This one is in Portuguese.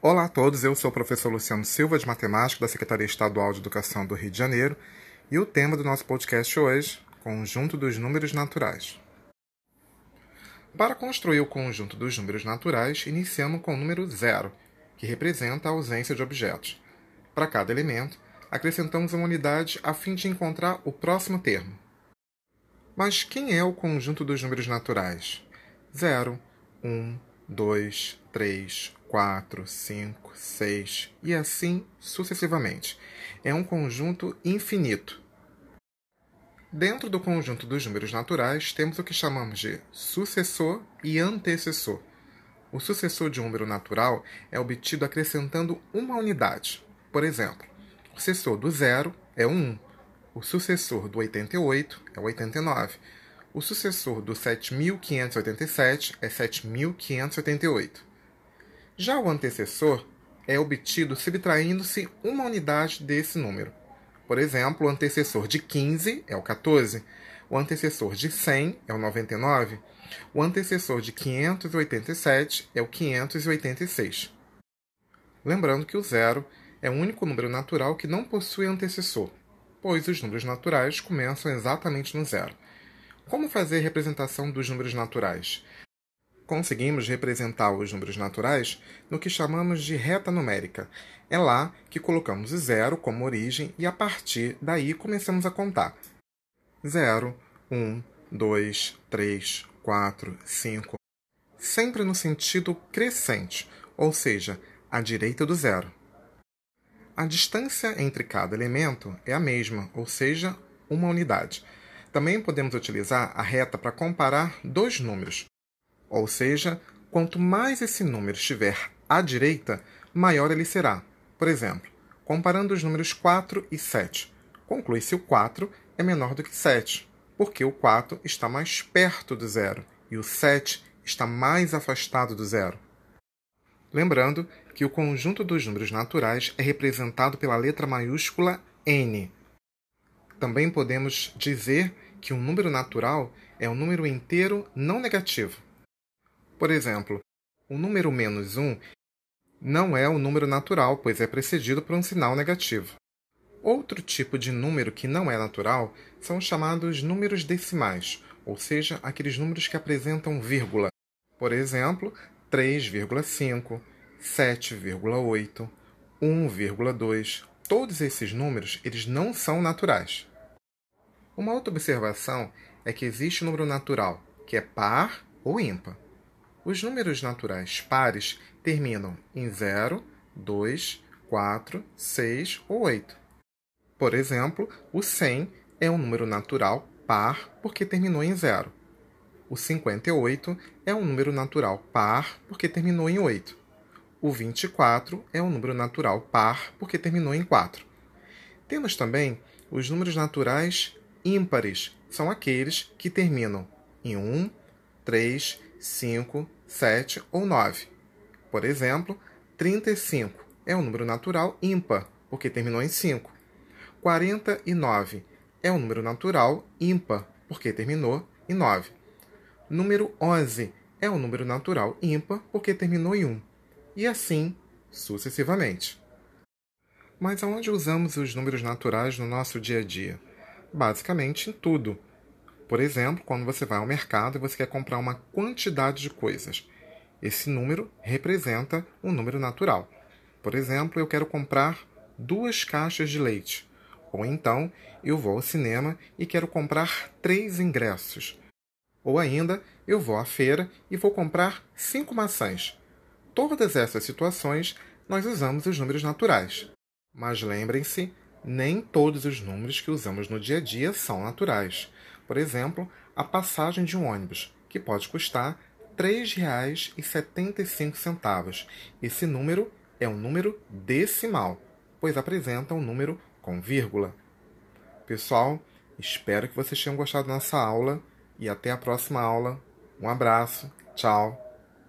Olá a todos, eu sou o professor Luciano Silva de Matemática da Secretaria Estadual de Educação do Rio de Janeiro e o tema do nosso podcast hoje, conjunto dos números naturais. Para construir o conjunto dos números naturais, iniciamos com o número zero, que representa a ausência de objetos. Para cada elemento, acrescentamos uma unidade a fim de encontrar o próximo termo. Mas quem é o conjunto dos números naturais? 0, 1, 2, 3, 4, 5, 6 e assim sucessivamente. É um conjunto infinito. Dentro do conjunto dos números naturais, temos o que chamamos de sucessor e antecessor. O sucessor de um número natural é obtido acrescentando uma unidade. Por exemplo, o sucessor do zero é o 1, o sucessor do 88 é o 89, o sucessor do 7587 é 7588. Já o antecessor é obtido subtraindo-se uma unidade desse número. Por exemplo, o antecessor de 15 é o 14, o antecessor de 100 é o 99, o antecessor de 587 é o 586. Lembrando que o zero é o único número natural que não possui antecessor, pois os números naturais começam exatamente no zero. Como fazer representação dos números naturais? Conseguimos representar os números naturais no que chamamos de reta numérica. É lá que colocamos o zero como origem e a partir daí começamos a contar. 0, 1, 2, 3, 4, 5. Sempre no sentido crescente, ou seja, à direita do zero. A distância entre cada elemento é a mesma, ou seja, uma unidade. Também podemos utilizar a reta para comparar dois números. Ou seja, quanto mais esse número estiver à direita, maior ele será. Por exemplo, comparando os números 4 e 7, conclui-se o 4 é menor do que 7, porque o 4 está mais perto do zero e o 7 está mais afastado do zero. Lembrando que o conjunto dos números naturais é representado pela letra maiúscula n. Também podemos dizer que um número natural é um número inteiro não negativo. Por exemplo, o número menos 1 não é um número natural, pois é precedido por um sinal negativo. Outro tipo de número que não é natural são os chamados números decimais, ou seja, aqueles números que apresentam vírgula. Por exemplo, 3,5, 7,8, 1,2. Todos esses números eles não são naturais. Uma outra observação é que existe um número natural que é par ou ímpar. Os números naturais pares terminam em 0, 2, 4, 6 ou 8. Por exemplo, o 100 é um número natural par porque terminou em 0. O 58 é um número natural par porque terminou em 8. O 24 é um número natural par porque terminou em 4. Temos também os números naturais ímpares, são aqueles que terminam em 1, 3, 5, 7 ou 9. Por exemplo, 35 é um número natural ímpar, porque terminou em 5. 49 é um número natural ímpar, porque terminou em 9. Número 11 é um número natural ímpar, porque terminou em 1. E assim sucessivamente. Mas aonde usamos os números naturais no nosso dia a dia? Basicamente em tudo por exemplo, quando você vai ao mercado e você quer comprar uma quantidade de coisas. Esse número representa um número natural. Por exemplo, eu quero comprar duas caixas de leite. Ou então, eu vou ao cinema e quero comprar três ingressos. Ou ainda, eu vou à feira e vou comprar cinco maçãs. Todas essas situações nós usamos os números naturais. Mas lembrem-se, nem todos os números que usamos no dia a dia são naturais. Por exemplo, a passagem de um ônibus, que pode custar R$ 3,75. Esse número é um número decimal, pois apresenta um número com vírgula. Pessoal, espero que vocês tenham gostado da nossa aula e até a próxima aula. Um abraço, tchau!